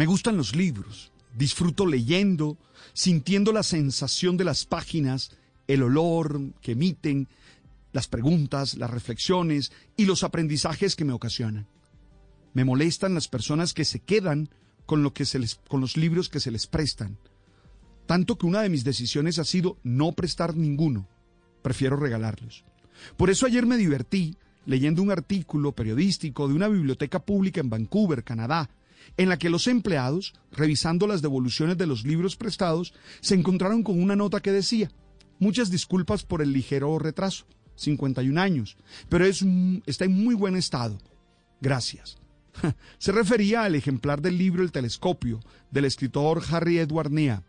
Me gustan los libros, disfruto leyendo, sintiendo la sensación de las páginas, el olor que emiten, las preguntas, las reflexiones y los aprendizajes que me ocasionan. Me molestan las personas que se quedan con, los libros que se les prestan. Tanto que una de mis decisiones ha sido no prestar ninguno. Prefiero regalarlos. Por eso ayer me divertí leyendo un artículo periodístico de una biblioteca pública en Vancouver, Canadá, en la que los empleados, revisando las devoluciones de los libros prestados, se encontraron con una nota que decía, muchas disculpas por el ligero retraso, 51 años, pero es, está en muy buen estado. Gracias. Se refería al ejemplar del libro El telescopio del escritor Harry Edward Nea.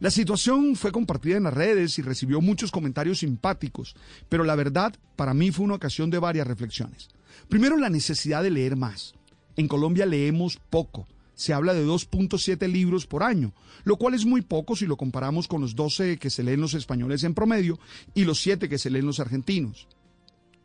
La situación fue compartida en las redes y recibió muchos comentarios simpáticos, pero la verdad para mí fue una ocasión de varias reflexiones. Primero, la necesidad de leer más. En Colombia leemos poco. Se habla de 2.7 libros por año, lo cual es muy poco si lo comparamos con los 12 que se leen los españoles en promedio y los 7 que se leen los argentinos.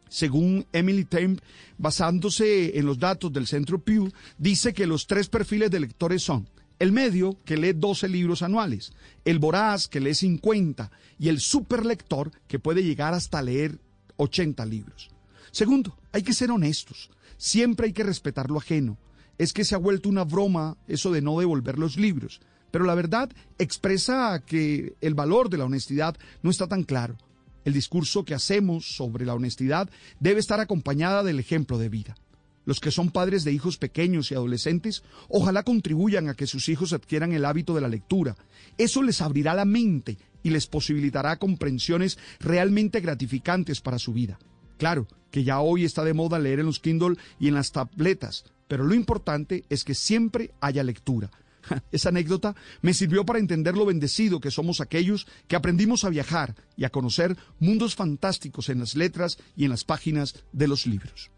Según Emily Temp, basándose en los datos del Centro Pew, dice que los tres perfiles de lectores son el medio, que lee 12 libros anuales, el voraz, que lee 50, y el superlector, que puede llegar hasta leer 80 libros. Segundo, hay que ser honestos. Siempre hay que respetar lo ajeno. Es que se ha vuelto una broma eso de no devolver los libros. Pero la verdad expresa que el valor de la honestidad no está tan claro. El discurso que hacemos sobre la honestidad debe estar acompañada del ejemplo de vida. Los que son padres de hijos pequeños y adolescentes, ojalá contribuyan a que sus hijos adquieran el hábito de la lectura. Eso les abrirá la mente y les posibilitará comprensiones realmente gratificantes para su vida. Claro, que ya hoy está de moda leer en los Kindle y en las tabletas, pero lo importante es que siempre haya lectura. Esa anécdota me sirvió para entender lo bendecido que somos aquellos que aprendimos a viajar y a conocer mundos fantásticos en las letras y en las páginas de los libros.